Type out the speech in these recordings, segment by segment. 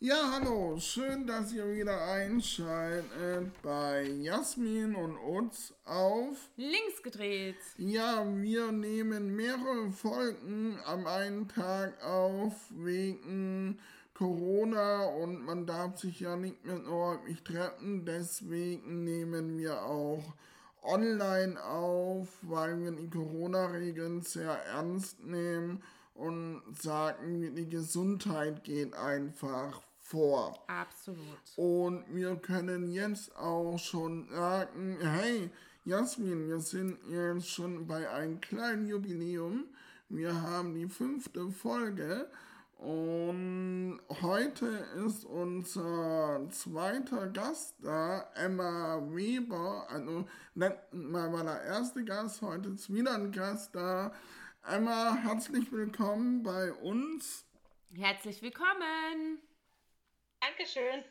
Ja, hallo, schön, dass ihr wieder einschaltet bei Jasmin und uns auf Links gedreht. Ja, wir nehmen mehrere Folgen am einen Tag auf wegen Corona und man darf sich ja nicht mehr ordentlich treffen, deswegen nehmen wir auch online auf, weil wir die Corona-Regeln sehr ernst nehmen und sagen, die Gesundheit geht einfach vor. Absolut. Und wir können jetzt auch schon sagen, hey, Jasmin, wir sind jetzt schon bei einem kleinen Jubiläum. Wir haben die fünfte Folge und heute ist unser zweiter Gast da, Emma Weber. Also letztes Mal war der erste Gast, heute ist wieder ein Gast da. Emma, herzlich willkommen bei uns. Herzlich willkommen. Dankeschön.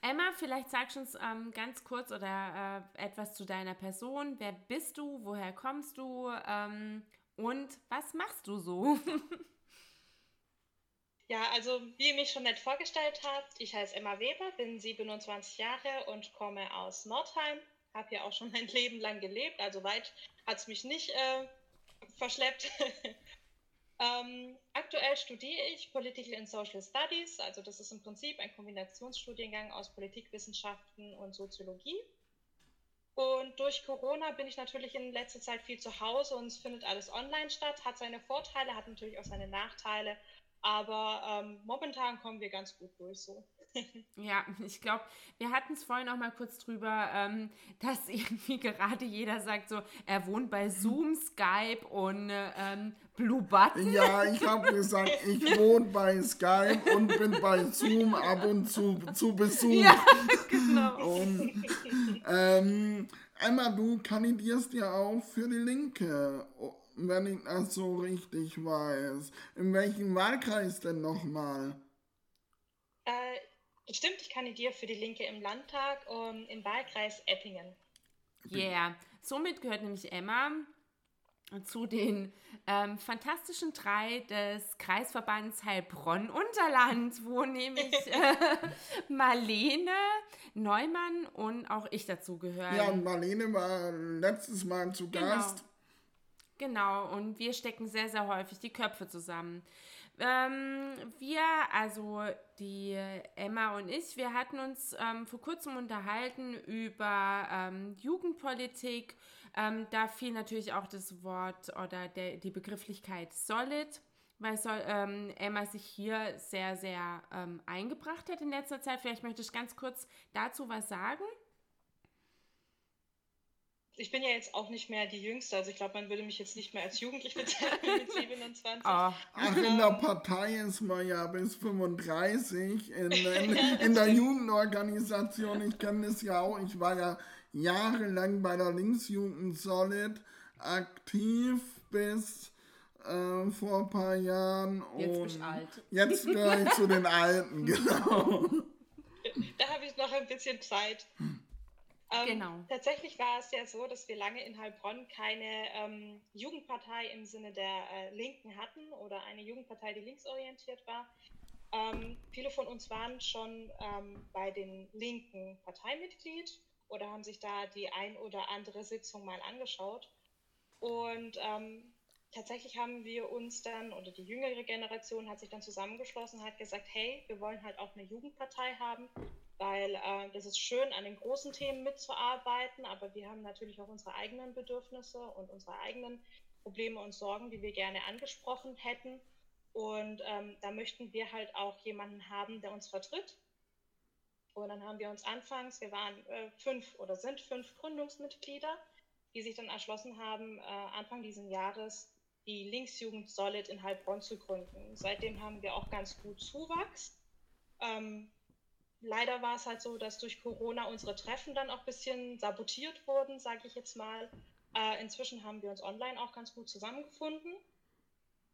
Emma, vielleicht sagst du uns ähm, ganz kurz oder äh, etwas zu deiner Person. Wer bist du? Woher kommst du? Ähm, und was machst du so? ja, also wie ihr mich schon nett vorgestellt habt, ich heiße Emma Weber, bin 27 Jahre und komme aus Nordheim. Habe hier auch schon mein Leben lang gelebt, also weit hat es mich nicht äh, verschleppt. ähm, aktuell studiere ich Political and Social Studies, also das ist im Prinzip ein Kombinationsstudiengang aus Politikwissenschaften und Soziologie. Und durch Corona bin ich natürlich in letzter Zeit viel zu Hause und es findet alles online statt, hat seine Vorteile, hat natürlich auch seine Nachteile, aber ähm, momentan kommen wir ganz gut durch so. Ja, ich glaube, wir hatten es vorhin auch mal kurz drüber, ähm, dass irgendwie gerade jeder sagt so, er wohnt bei Zoom, Skype und ähm, Blue Button. Ja, ich habe gesagt, ich wohne bei Skype und bin bei Zoom ab und zu zu Besuch. Ja, genau. Und ähm, Emma, du kandidierst ja auch für die Linke, wenn ich das so richtig weiß. In welchem Wahlkreis denn nochmal? Äh, Stimmt, ich kandidiere für die Linke im Landtag um, im Wahlkreis Eppingen. Yeah, somit gehört nämlich Emma zu den ähm, fantastischen drei des Kreisverbands Heilbronn-Unterland, wo nämlich äh, Marlene Neumann und auch ich dazu gehören. Ja, und Marlene war letztes Mal zu genau. Gast. Genau, und wir stecken sehr, sehr häufig die Köpfe zusammen. Ähm, wir, also die Emma und ich, wir hatten uns ähm, vor kurzem unterhalten über ähm, Jugendpolitik. Ähm, da fiel natürlich auch das Wort oder der, die Begrifflichkeit solid, weil soll, ähm, Emma sich hier sehr, sehr ähm, eingebracht hat in letzter Zeit. Vielleicht möchte ich ganz kurz dazu was sagen. Ich bin ja jetzt auch nicht mehr die Jüngste, also ich glaube, man würde mich jetzt nicht mehr als jugendlich bezeichnen mit 27. Ach, Ach in der Partei ist man ja bis 35, in, in, in der Jugendorganisation, ich kenne das ja auch, ich war ja jahrelang bei der Linksjugend Solid aktiv bis äh, vor ein paar Jahren. Jetzt bin ich alt. Jetzt gehöre ich zu den Alten, genau. Da habe ich noch ein bisschen Zeit. Ähm, genau. Tatsächlich war es ja so, dass wir lange in Heilbronn keine ähm, Jugendpartei im Sinne der äh, Linken hatten oder eine Jugendpartei, die linksorientiert war. Ähm, viele von uns waren schon ähm, bei den Linken Parteimitglied oder haben sich da die ein oder andere Sitzung mal angeschaut. Und ähm, tatsächlich haben wir uns dann, oder die jüngere Generation hat sich dann zusammengeschlossen, hat gesagt, hey, wir wollen halt auch eine Jugendpartei haben, weil äh, das ist schön, an den großen Themen mitzuarbeiten, aber wir haben natürlich auch unsere eigenen Bedürfnisse und unsere eigenen Probleme und Sorgen, die wir gerne angesprochen hätten. Und ähm, da möchten wir halt auch jemanden haben, der uns vertritt. Und dann haben wir uns anfangs, wir waren äh, fünf oder sind fünf Gründungsmitglieder, die sich dann erschlossen haben, äh, Anfang dieses Jahres die Linksjugend Solid in Heilbronn zu gründen. Seitdem haben wir auch ganz gut Zuwachs. Ähm, leider war es halt so, dass durch Corona unsere Treffen dann auch ein bisschen sabotiert wurden, sage ich jetzt mal. Äh, inzwischen haben wir uns online auch ganz gut zusammengefunden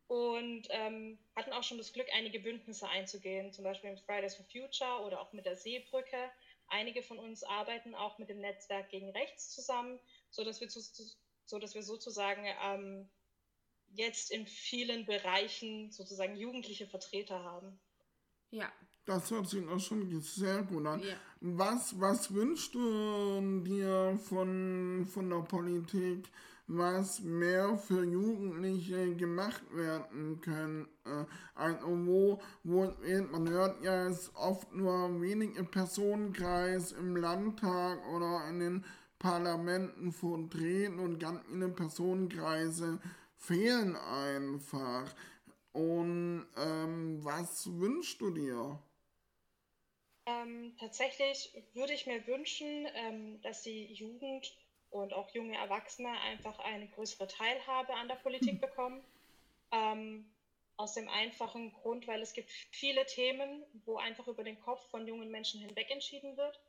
und ähm, hatten auch schon das Glück, einige Bündnisse einzugehen, zum Beispiel mit Fridays for Future oder auch mit der Seebrücke. Einige von uns arbeiten auch mit dem Netzwerk gegen Rechts zusammen, sodass wir, zu, so dass wir sozusagen ähm, jetzt in vielen Bereichen sozusagen jugendliche Vertreter haben. Ja. Das hört sich auch schon sehr gut an. Ja. Was, was wünschst du dir von, von der Politik, was mehr für Jugendliche gemacht werden können? Also wo, wo man hört ja, es oft nur wenige Personenkreis im Landtag oder in den Parlamenten vertreten und ganz viele Personenkreise fehlen einfach. Und ähm, was wünschst du dir? Ähm, tatsächlich würde ich mir wünschen, ähm, dass die Jugend und auch junge Erwachsene einfach eine größere Teilhabe an der Politik bekommen. Ähm, aus dem einfachen Grund, weil es gibt viele Themen, wo einfach über den Kopf von jungen Menschen hinweg entschieden wird,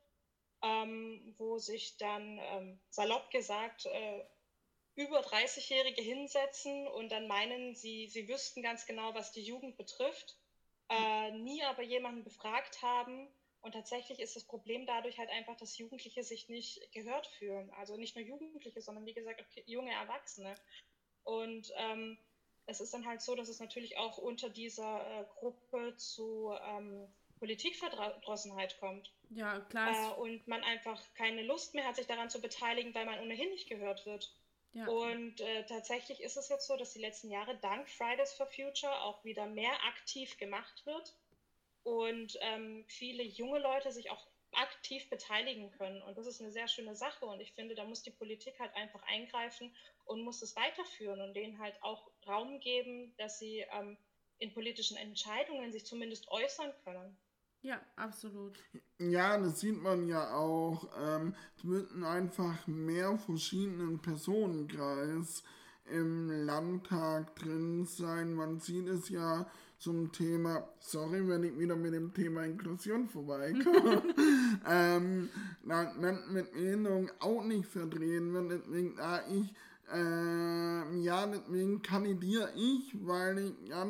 ähm, wo sich dann ähm, salopp gesagt äh, über 30-Jährige hinsetzen und dann meinen, sie, sie wüssten ganz genau, was die Jugend betrifft, äh, nie aber jemanden befragt haben. Und tatsächlich ist das Problem dadurch halt einfach, dass Jugendliche sich nicht gehört fühlen. Also nicht nur Jugendliche, sondern wie gesagt auch junge Erwachsene. Und ähm, es ist dann halt so, dass es natürlich auch unter dieser äh, Gruppe zu ähm, Politikverdrossenheit kommt. Ja, klar. Äh, und man einfach keine Lust mehr hat, sich daran zu beteiligen, weil man ohnehin nicht gehört wird. Ja. Und äh, tatsächlich ist es jetzt so, dass die letzten Jahre dank Fridays for Future auch wieder mehr aktiv gemacht wird und ähm, viele junge Leute sich auch aktiv beteiligen können. Und das ist eine sehr schöne Sache. Und ich finde, da muss die Politik halt einfach eingreifen und muss es weiterführen und denen halt auch Raum geben, dass sie ähm, in politischen Entscheidungen sich zumindest äußern können. Ja, absolut. Ja, das sieht man ja auch. Ähm, es müssen einfach mehr verschiedenen Personenkreis im Landtag drin sein. Man sieht es ja zum Thema, sorry, wenn ich wieder mit dem Thema Inklusion vorbeikomme, ähm, Menschen mit Behinderung auch nicht verdrehen wird. Deswegen, da ich äh, ja, deswegen kandidiere ich, weil ich ja,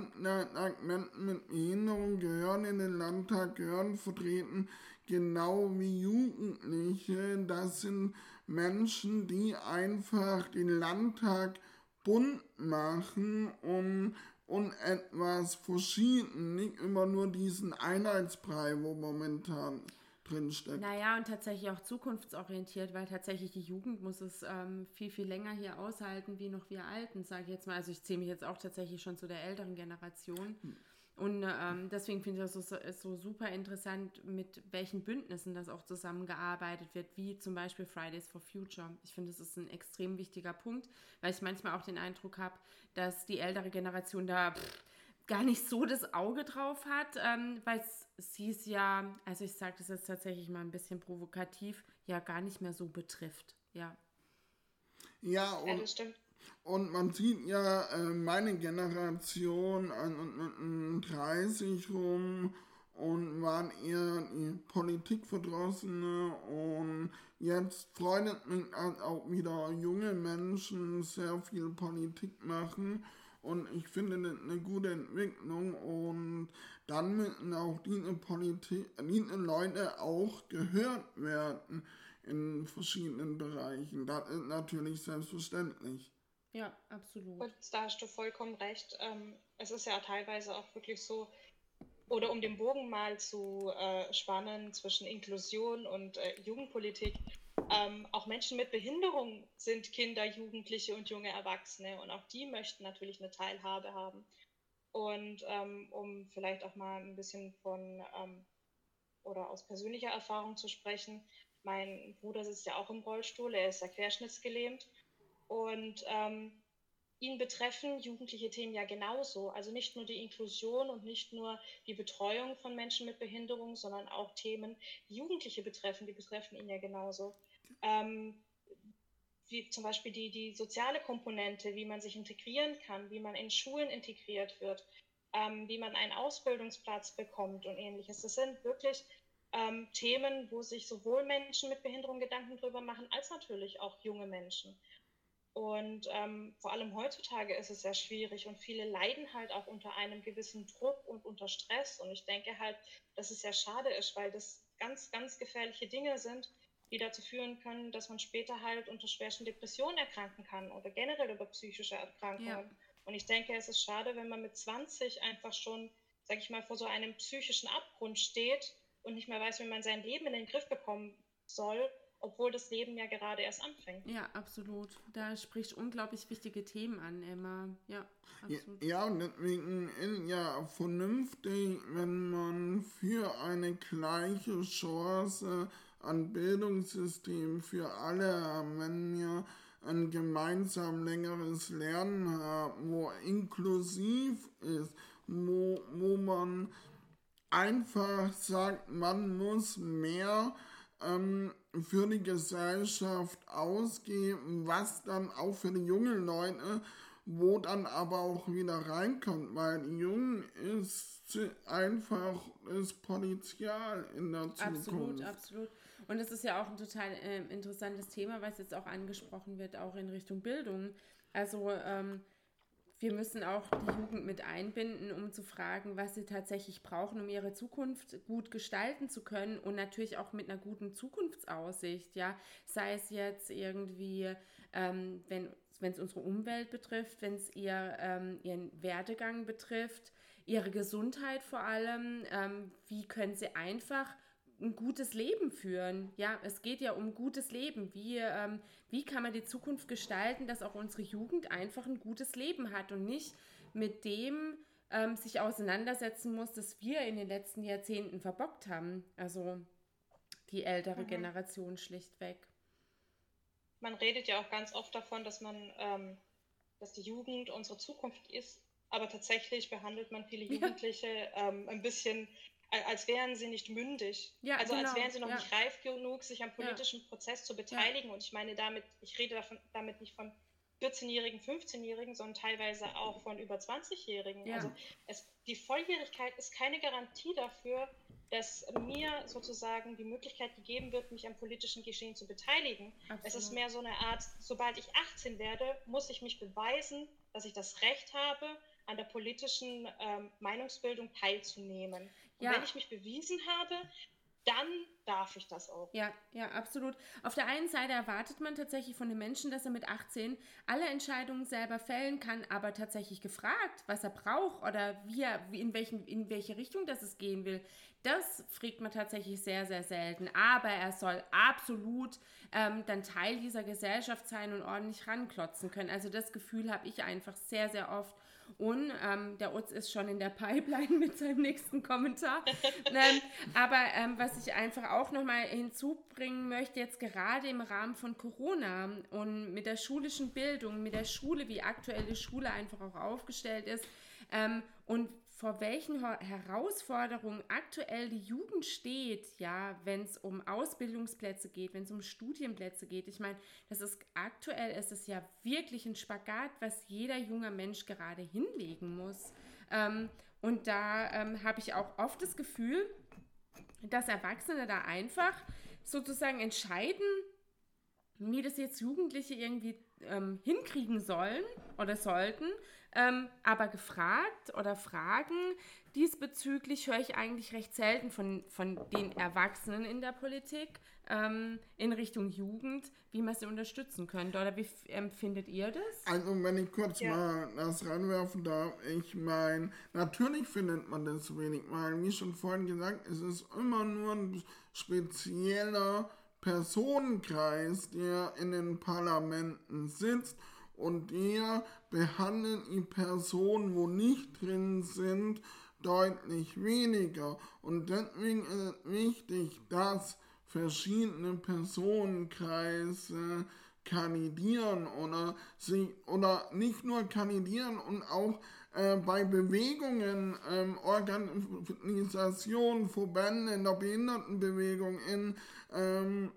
Menschen mit Behinderung gehören in den Landtag, gehören vertreten, genau wie Jugendliche. Das sind Menschen, die einfach den Landtag bunt machen und, und etwas verschieden, nicht immer nur diesen Einheitsbrei, wo momentan drinsteckt. Naja, und tatsächlich auch zukunftsorientiert, weil tatsächlich die Jugend muss es ähm, viel, viel länger hier aushalten, wie noch wir Alten, sage ich jetzt mal. Also ich zähle mich jetzt auch tatsächlich schon zu der älteren Generation. Hm. Und ähm, deswegen finde ich das so, so, super interessant, mit welchen Bündnissen das auch zusammengearbeitet wird, wie zum Beispiel Fridays for Future. Ich finde, das ist ein extrem wichtiger Punkt, weil ich manchmal auch den Eindruck habe, dass die ältere Generation da pff, gar nicht so das Auge drauf hat, ähm, weil sie es ja, also ich sage das jetzt tatsächlich mal ein bisschen provokativ, ja gar nicht mehr so betrifft. Ja. Ja, und, ja, das stimmt. Und man sieht ja äh, meine Generation an, 30 rum und waren eher die Politikverdrossene und jetzt freut mich auch wieder junge Menschen sehr viel Politik machen und ich finde eine, eine gute Entwicklung und dann müssen auch diese Politik, diese Leute auch gehört werden in verschiedenen Bereichen. Das ist natürlich selbstverständlich. Ja, absolut. Und da hast du vollkommen recht. Ähm, es ist ja teilweise auch wirklich so, oder um den Bogen mal zu äh, spannen zwischen Inklusion und äh, Jugendpolitik, ähm, auch Menschen mit Behinderung sind Kinder, Jugendliche und junge Erwachsene und auch die möchten natürlich eine Teilhabe haben. Und ähm, um vielleicht auch mal ein bisschen von ähm, oder aus persönlicher Erfahrung zu sprechen, mein Bruder sitzt ja auch im Rollstuhl, er ist ja querschnittsgelähmt und ähm, ihn betreffen jugendliche Themen ja genauso. Also nicht nur die Inklusion und nicht nur die Betreuung von Menschen mit Behinderung, sondern auch Themen, die Jugendliche betreffen, die betreffen ihn ja genauso ähm, wie zum Beispiel die, die soziale Komponente, wie man sich integrieren kann, wie man in Schulen integriert wird, ähm, wie man einen Ausbildungsplatz bekommt und ähnliches. Das sind wirklich ähm, Themen, wo sich sowohl Menschen mit Behinderung Gedanken drüber machen, als natürlich auch junge Menschen. Und ähm, vor allem heutzutage ist es sehr schwierig und viele leiden halt auch unter einem gewissen Druck und unter Stress. Und ich denke halt, dass es sehr schade ist, weil das ganz, ganz gefährliche Dinge sind, die dazu führen können, dass man später halt unter schwersten Depressionen erkranken kann oder generell über psychische Erkrankungen. Ja. Und ich denke, es ist schade, wenn man mit 20 einfach schon sag ich mal, vor so einem psychischen Abgrund steht und nicht mehr weiß, wie man sein Leben in den Griff bekommen soll, obwohl das Leben ja gerade erst anfängt. Ja, absolut. Da spricht unglaublich wichtige Themen an, Emma. Ja, absolut. Ja, und deswegen ist ja vernünftig, wenn man für eine gleiche Chance an Bildungssystem für alle, wenn wir ein gemeinsam längeres Lernen haben, wo inklusiv ist, wo, wo man einfach sagt, man muss mehr ähm, für die Gesellschaft ausgeben, was dann auch für die jungen Leute, wo dann aber auch wieder reinkommt, weil Jungen ist einfach das Potenzial in der Zukunft. Absolut, absolut. Und es ist ja auch ein total äh, interessantes Thema, was jetzt auch angesprochen wird, auch in Richtung Bildung. Also ähm, wir müssen auch die Jugend mit einbinden, um zu fragen, was sie tatsächlich brauchen, um ihre Zukunft gut gestalten zu können und natürlich auch mit einer guten Zukunftsaussicht, ja, sei es jetzt irgendwie, ähm, wenn es unsere Umwelt betrifft, wenn es ihr, ähm, ihren Werdegang betrifft, ihre Gesundheit vor allem, ähm, wie können sie einfach ein gutes Leben führen. Ja, es geht ja um gutes Leben. Wie, ähm, wie kann man die Zukunft gestalten, dass auch unsere Jugend einfach ein gutes Leben hat und nicht mit dem ähm, sich auseinandersetzen muss, das wir in den letzten Jahrzehnten verbockt haben. Also die ältere mhm. Generation schlichtweg. Man redet ja auch ganz oft davon, dass man, ähm, dass die Jugend unsere Zukunft ist, aber tatsächlich behandelt man viele Jugendliche ja. ähm, ein bisschen als wären sie nicht mündig. Ja, also genau. als wären sie noch ja. nicht reif genug, sich am politischen ja. Prozess zu beteiligen. Und ich meine damit, ich rede davon, damit nicht von 14-Jährigen, 15-Jährigen, sondern teilweise auch von über 20-Jährigen. Also es, die Volljährigkeit ist keine Garantie dafür, dass mir sozusagen die Möglichkeit gegeben wird, mich am politischen Geschehen zu beteiligen. Absolut. Es ist mehr so eine Art, sobald ich 18 werde, muss ich mich beweisen, dass ich das Recht habe, an der politischen ähm, Meinungsbildung teilzunehmen. Ja. wenn ich mich bewiesen habe, dann darf ich das auch. Ja, ja, absolut. Auf der einen Seite erwartet man tatsächlich von dem Menschen, dass er mit 18 alle Entscheidungen selber fällen kann, aber tatsächlich gefragt, was er braucht oder wie er, in, welchen, in welche Richtung das es gehen will, das fragt man tatsächlich sehr, sehr selten. Aber er soll absolut ähm, dann Teil dieser Gesellschaft sein und ordentlich ranklotzen können. Also das Gefühl habe ich einfach sehr, sehr oft. Und ähm, der Utz ist schon in der Pipeline mit seinem nächsten Kommentar. ähm, aber ähm, was ich einfach auch nochmal hinzubringen möchte, jetzt gerade im Rahmen von Corona und mit der schulischen Bildung, mit der Schule, wie aktuell die Schule einfach auch aufgestellt ist ähm, und vor welchen Herausforderungen aktuell die Jugend steht, ja, wenn es um Ausbildungsplätze geht, wenn es um Studienplätze geht. Ich meine, das ist aktuell ist es ja wirklich ein Spagat, was jeder junger Mensch gerade hinlegen muss. Ähm, und da ähm, habe ich auch oft das Gefühl, dass Erwachsene da einfach sozusagen entscheiden, wie das jetzt Jugendliche irgendwie ähm, hinkriegen sollen oder sollten ähm, aber gefragt oder Fragen diesbezüglich höre ich eigentlich recht selten von, von den Erwachsenen in der Politik ähm, in Richtung Jugend, wie man sie unterstützen könnte. Oder wie empfindet ihr das? Also wenn ich kurz ja. mal das reinwerfen darf, ich meine, natürlich findet man das wenig, weil wie schon vorhin gesagt, es ist immer nur ein spezieller Personenkreis, der in den Parlamenten sitzt und der behandelt die Personen, wo nicht drin sind, deutlich weniger. Und deswegen ist es wichtig, dass verschiedene Personenkreise kandidieren oder sie oder nicht nur kandidieren und auch äh, bei Bewegungen, ähm, Organisationen, Verbände in der Behindertenbewegung, in ähm,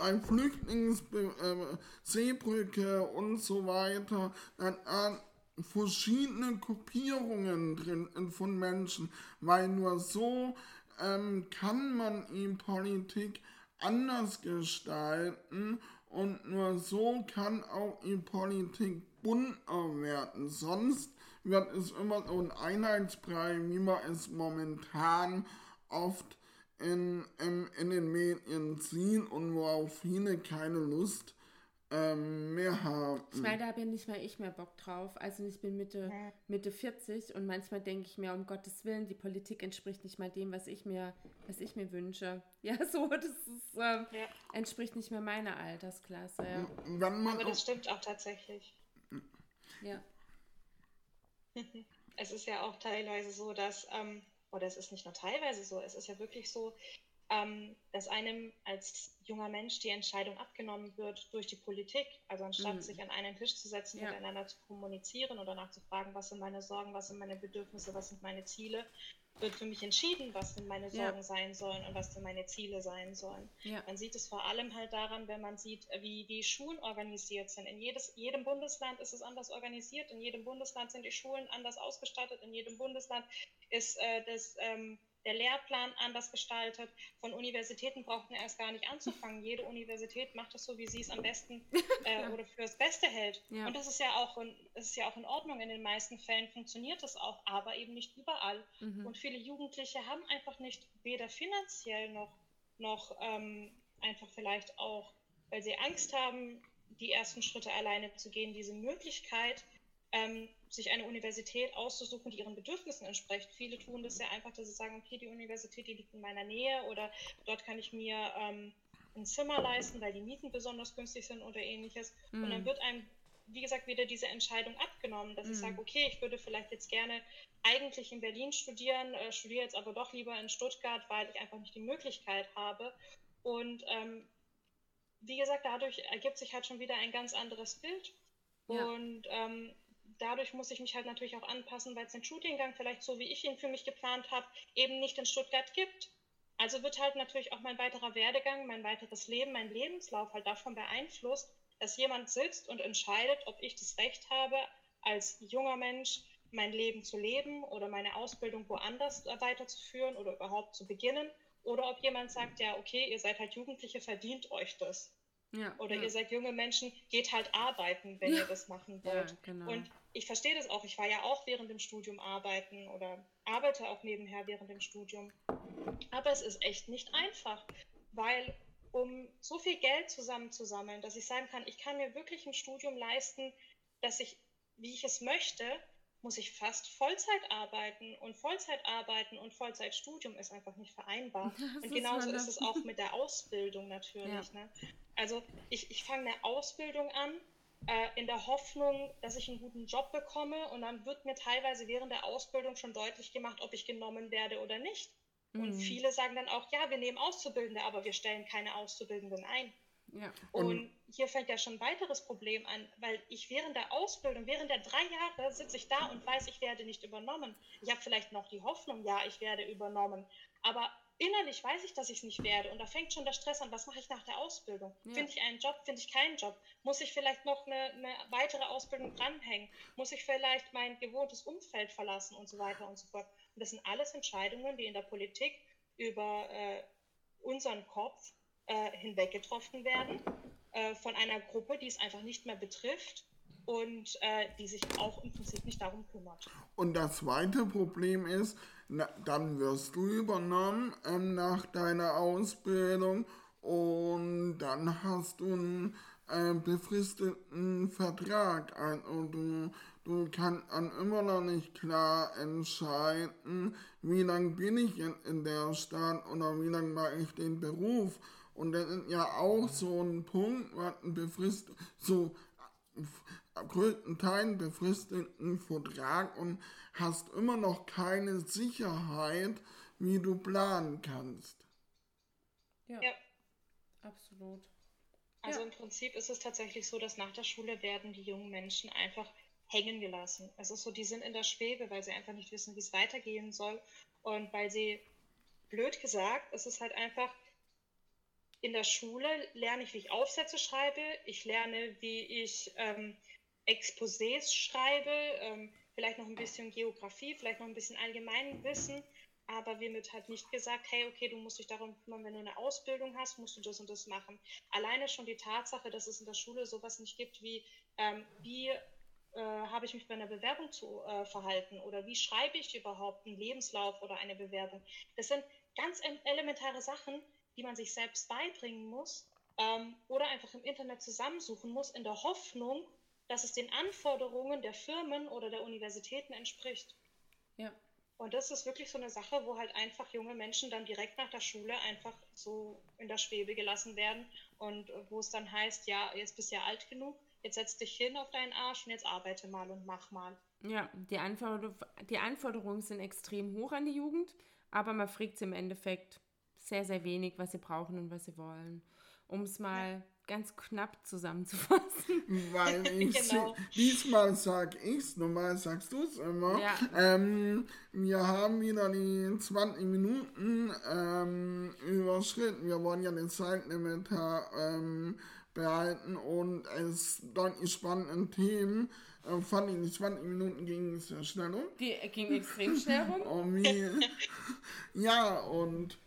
ein Flüchtlingsseebrücke äh, und so weiter, dann äh, verschiedene Gruppierungen drin von Menschen, weil nur so ähm, kann man die Politik anders gestalten und nur so kann auch die Politik bunter werden. Sonst wird es immer so ein Einheitsbrei, wie man es momentan oft in, in, in den Medien ziehen und worauf viele keine Lust ähm, mehr haben. Ich meine, da bin nicht mal ich mehr Bock drauf. Also ich bin Mitte, Mitte 40 und manchmal denke ich mir, um Gottes Willen, die Politik entspricht nicht mal dem, was ich mir, was ich mir wünsche. Ja, so, das ist, ähm, ja. entspricht nicht mehr meiner Altersklasse. Ja. Aber das stimmt auch tatsächlich. Ja. Es ist ja auch teilweise so, dass, ähm, oder es ist nicht nur teilweise so, es ist ja wirklich so, ähm, dass einem als junger Mensch die Entscheidung abgenommen wird durch die Politik. Also anstatt mhm. sich an einen Tisch zu setzen, ja. miteinander zu kommunizieren oder nachzufragen, was sind meine Sorgen, was sind meine Bedürfnisse, was sind meine Ziele, wird für mich entschieden, was denn meine Sorgen ja. sein sollen und was denn meine Ziele sein sollen. Ja. Man sieht es vor allem halt daran, wenn man sieht, wie die Schulen organisiert sind. In jedes, jedem Bundesland ist es anders organisiert, in jedem Bundesland sind die Schulen anders ausgestattet, in jedem Bundesland ist äh, das ähm, der Lehrplan anders gestaltet. Von Universitäten braucht man erst gar nicht anzufangen. Jede Universität macht es so, wie sie es am besten äh, oder fürs Beste hält. Ja. Und das ist ja auch in, ist ja auch in Ordnung. In den meisten Fällen funktioniert das auch, aber eben nicht überall. Mhm. Und viele Jugendliche haben einfach nicht weder finanziell noch, noch ähm, einfach vielleicht auch, weil sie Angst haben, die ersten Schritte alleine zu gehen, diese Möglichkeit, ähm, sich eine Universität auszusuchen, die ihren Bedürfnissen entspricht. Viele tun das ja einfach, dass sie sagen, okay, die Universität, die liegt in meiner Nähe oder dort kann ich mir ähm, ein Zimmer leisten, weil die Mieten besonders günstig sind oder ähnliches. Mhm. Und dann mhm. wird einem, wie gesagt, wieder diese Entscheidung abgenommen, dass mhm. ich sage, okay, ich würde vielleicht jetzt gerne eigentlich in Berlin studieren, äh, studiere jetzt aber doch lieber in Stuttgart, weil ich einfach nicht die Möglichkeit habe. Und ähm, wie gesagt, dadurch ergibt sich halt schon wieder ein ganz anderes Bild. Ja. Und ähm, dadurch muss ich mich halt natürlich auch anpassen, weil es den Shootinggang vielleicht so, wie ich ihn für mich geplant habe, eben nicht in Stuttgart gibt. Also wird halt natürlich auch mein weiterer Werdegang, mein weiteres Leben, mein Lebenslauf halt davon beeinflusst, dass jemand sitzt und entscheidet, ob ich das Recht habe, als junger Mensch mein Leben zu leben oder meine Ausbildung woanders weiterzuführen oder überhaupt zu beginnen. Oder ob jemand sagt, ja, okay, ihr seid halt Jugendliche, verdient euch das. Ja, Oder ja. ihr seid junge Menschen, geht halt arbeiten, wenn ja. ihr das machen wollt. Genau. Und ich verstehe das auch. Ich war ja auch während dem Studium arbeiten oder arbeite auch nebenher während dem Studium. Aber es ist echt nicht einfach, weil um so viel Geld zusammenzusammeln, dass ich sagen kann, ich kann mir wirklich ein Studium leisten, dass ich, wie ich es möchte, muss ich fast Vollzeit arbeiten und Vollzeit arbeiten und Vollzeitstudium ist einfach nicht vereinbar. Das und genauso ist, ist, es auch mit der Ausbildung natürlich. Ja. Ne? Also ich, ich fange eine Ausbildung an in der Hoffnung, dass ich einen guten Job bekomme und dann wird mir teilweise während der Ausbildung schon deutlich gemacht, ob ich genommen werde oder nicht. Mhm. Und viele sagen dann auch, ja, wir nehmen Auszubildende, aber wir stellen keine Auszubildenden ein. Ja. Und, und, hier fängt ja schon ein weiteres Problem an, weil ich während der Ausbildung, während der drei Jahre sitze ich da und weiß, ich werde nicht übernommen. Ich habe vielleicht noch die Hoffnung, ja, ich werde übernommen. Aber innerlich weiß ich, dass ich es nicht werde. Und da fängt schon der Stress an, was mache ich nach der Ausbildung? Ja. Finde ich einen Job, finde ich keinen Job? Muss ich vielleicht noch eine, eine, weitere Ausbildung dranhängen? Muss ich vielleicht mein gewohntes Umfeld verlassen und so weiter und so fort? Und das sind alles Entscheidungen, die in der Politik über äh, unseren Kopf äh, hinweg getroffen werden, äh, von einer Gruppe, die es einfach nicht mehr betrifft und äh, die sich auch im Prinzip nicht darum kümmert. Und das zweite Problem ist, na, dann wirst du übernommen ähm, nach deiner Ausbildung und dann hast du einen äh, befristeten Vertrag. Also du, du kannst dann immer noch nicht klar entscheiden, wie lange bin ich in, in der Stadt oder wie lange mache ich den Beruf. Und das ist ja auch so ein Punkt, was ein befristet, so größtenteils befristeten Vertrag und hast immer noch keine Sicherheit, wie du planen kannst. Ja, ja. absolut. Also ja. im Prinzip ist es tatsächlich so, dass nach der Schule werden die jungen Menschen einfach hängen gelassen. Es ist so, die sind in der Schwebe, weil sie einfach nicht wissen, wie es weitergehen soll. Und weil sie, blöd gesagt, es ist halt einfach, in der Schule lerne ich, wie ich Aufsätze schreibe. Ich lerne, wie ich ähm, Exposés schreibe, ähm, vielleicht noch ein bisschen Geografie, vielleicht noch ein bisschen Allgemeinwissen, aber mir wird halt nicht gesagt, hey, okay, du musst dich darum kümmern, wenn du eine Ausbildung hast, musst du das und das machen. Alleine schon die Tatsache, dass es in der Schule sowas nicht gibt wie, ähm, wie äh, habe ich mich bei einer Bewerbung zu äh, verhalten oder wie schreibe ich überhaupt einen Lebenslauf oder eine Bewerbung. Das sind ganz elementare Sachen, die man sich selbst beibringen muss, ähm, oder einfach im Internet zusammensuchen muss, in der Hoffnung, dass es den Anforderungen der Firmen oder der Universitäten entspricht. Ja. Und das ist wirklich so eine Sache, wo halt einfach junge Menschen dann direkt nach der Schule einfach so in der Schwebe gelassen werden und wo es dann heißt, ja, jetzt bist du ja alt genug, jetzt setz dich hin auf deinen Arsch und jetzt arbeite mal und mach mal. Ja, die, Anforder die Anforderungen sind extrem hoch an die Jugend, aber man fragt sie im Endeffekt sehr, sehr wenig, was sie brauchen und was sie wollen. Um es mal ja. Ganz knapp zusammenzufassen. Weil ich genau. diesmal sag ich's, normal sagst du es immer. Ja. Ähm, wir haben wieder die 20 Minuten ähm, überschritten. Wir wollen ja den Zeitlimit ähm, behalten und es deutlich spannenden Themen. Äh, fand ich in 20 Minuten ging es sehr schnell um. Die ging extrem schnell rum. Oh, ja, und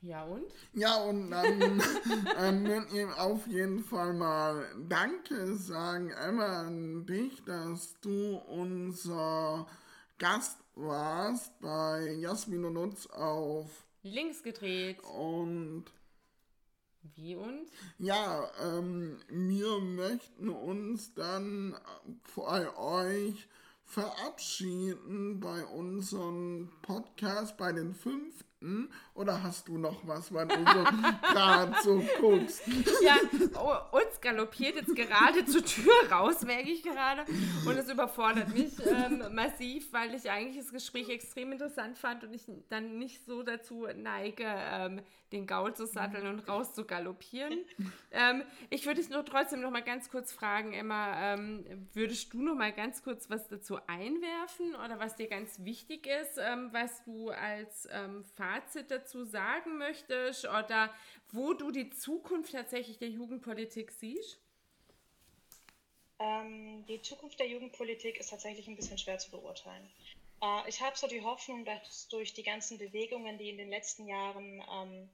ja und? Ja und dann ähm, würde ich auf jeden Fall mal Danke sagen, Emma, an dich, dass du unser Gast warst bei Jasmin und uns auf Links gedreht. Und wie und? Ja, ähm, wir möchten uns dann vor euch verabschieden bei unserem Podcast, bei den fünf hm? Oder hast du noch was, weil du so gerade so guckst? Ja, uns galoppiert jetzt gerade zur Tür raus, merke ich gerade. Und es überfordert mich ähm, massiv, weil ich eigentlich das Gespräch extrem interessant fand und ich dann nicht so dazu neige, ähm, den Gaul zu satteln und raus zu galoppieren. Ähm, ich würde dich nur trotzdem noch mal ganz kurz fragen, Emma, ähm, würdest du noch mal ganz kurz was dazu einwerfen oder was dir ganz wichtig ist, ähm, was du als ähm, Fazit dazu sagen möchtest oder wo du die Zukunft tatsächlich der Jugendpolitik siehst? Ähm, die Zukunft der Jugendpolitik ist tatsächlich ein bisschen schwer zu beurteilen. Äh, ich habe so die Hoffnung, dass durch die ganzen Bewegungen, die in den letzten Jahren ähm,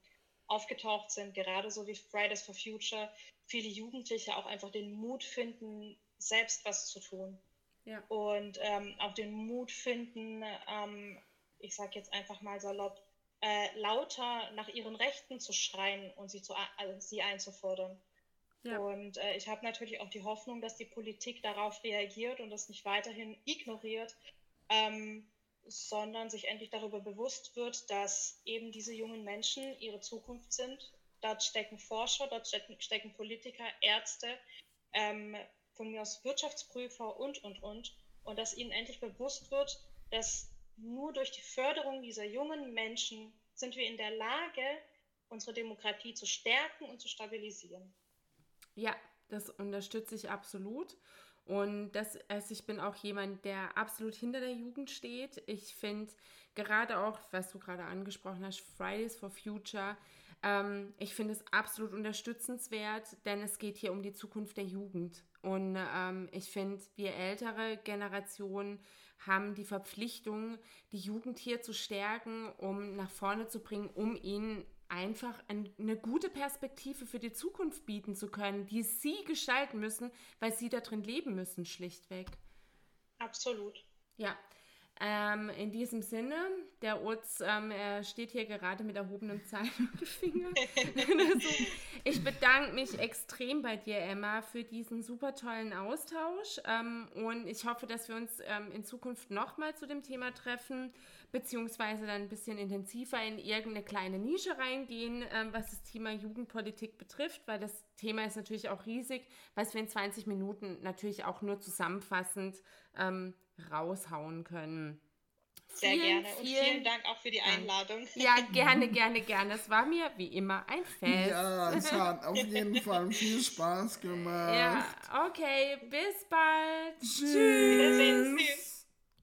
aufgetaucht sind, gerade so wie Fridays for Future, viele Jugendliche auch einfach den Mut finden, selbst was zu tun. Ja. Und ähm, auch den Mut finden, ähm, ich sage jetzt einfach mal salopp, äh, lauter nach ihren Rechten zu schreien und sie, zu, also sie einzufordern. Ja. Und äh, ich habe natürlich auch die Hoffnung, dass die Politik darauf reagiert und das nicht weiterhin ignoriert, ähm, sondern sich endlich darüber bewusst wird, dass eben diese jungen Menschen ihre Zukunft sind. Dort stecken Forscher, dort stecken, stecken Politiker, Ärzte, ähm, von mir aus Wirtschaftsprüfer und, und, und. Und dass ihnen endlich bewusst wird, dass nur durch die Förderung dieser jungen Menschen sind wir in der Lage, unsere Demokratie zu stärken und zu stabilisieren. Ja, das unterstütze ich absolut. Und das, also ich bin auch jemand, der absolut hinter der Jugend steht. Ich finde gerade auch, was du gerade angesprochen hast, Fridays for Future, ähm, ich finde es absolut unterstützenswert, denn es geht hier um die Zukunft der Jugend. Und ähm, ich finde, wir ältere Generationen haben die Verpflichtung, die Jugend hier zu stärken, um nach vorne zu bringen, um ihnen einfach eine gute Perspektive für die Zukunft bieten zu können, die sie gestalten müssen, weil sie da drin leben müssen, schlichtweg. Absolut. Ja, ähm, in diesem Sinne, der Utz ähm, er steht hier gerade mit erhobenem Zeigefinger. also, ich bedanke mich extrem bei dir, Emma, für diesen super tollen Austausch. Ähm, und ich hoffe, dass wir uns ähm, in Zukunft nochmal zu dem Thema treffen, beziehungsweise dann ein bisschen intensiver in irgendeine kleine Nische reingehen, ähm, was das Thema Jugendpolitik betrifft, weil das Thema ist natürlich auch riesig, was wir in 20 Minuten natürlich auch nur zusammenfassend ähm, raushauen können. Sehr vielen, gerne und vielen, vielen Dank auch für die Einladung. Ja, gerne, gerne, gerne. Es war mir wie immer ein Fest. Ja, es hat auf jeden Fall viel Spaß gemacht. Ja, okay, bis bald. Tschüss. Tschüss.